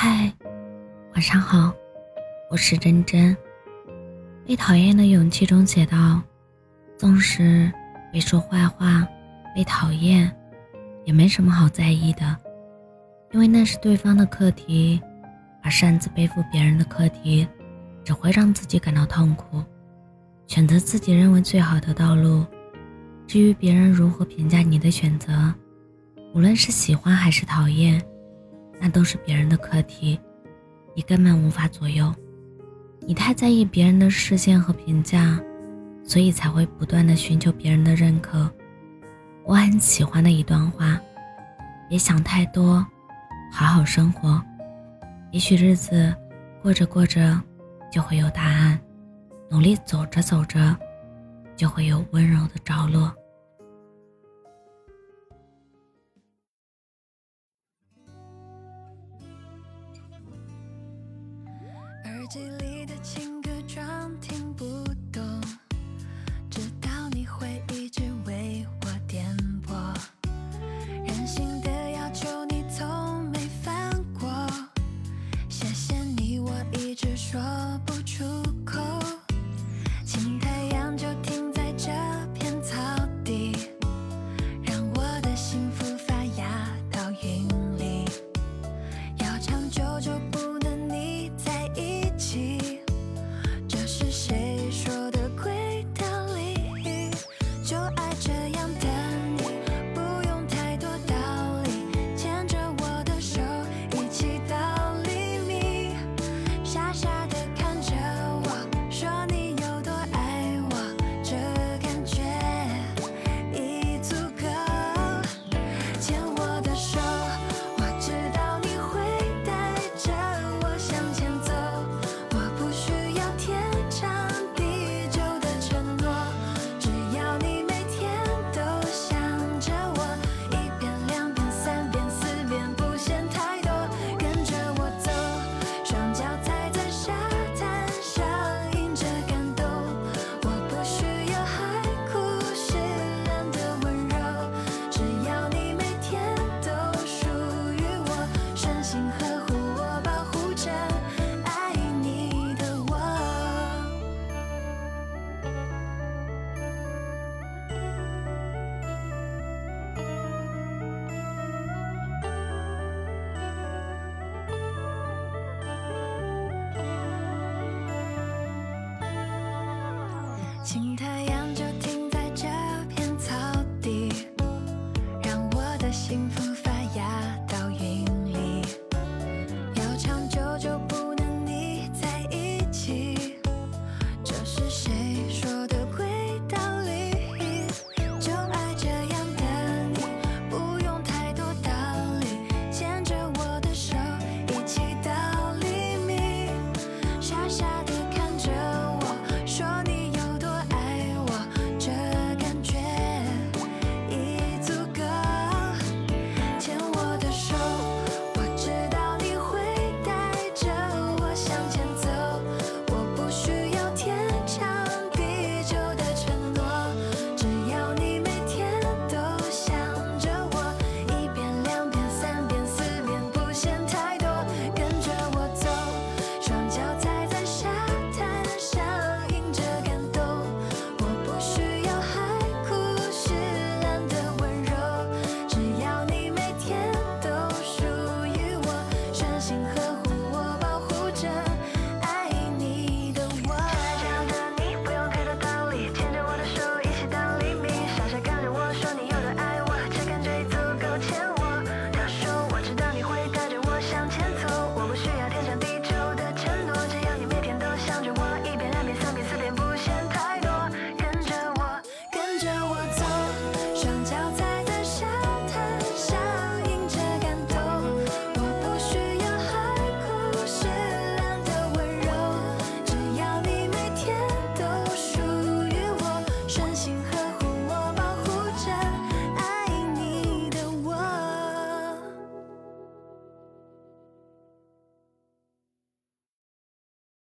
嗨，晚上好，我是真真。被讨厌的勇气中写道：纵使被说坏话、被讨厌，也没什么好在意的，因为那是对方的课题，而擅自背负别人的课题，只会让自己感到痛苦。选择自己认为最好的道路，至于别人如何评价你的选择，无论是喜欢还是讨厌。那都是别人的课题，你根本无法左右。你太在意别人的视线和评价，所以才会不断的寻求别人的认可。我很喜欢的一段话：别想太多，好好生活。也许日子过着过着就会有答案，努力走着走着就会有温柔的着落。机里的情歌装听这样的请太阳。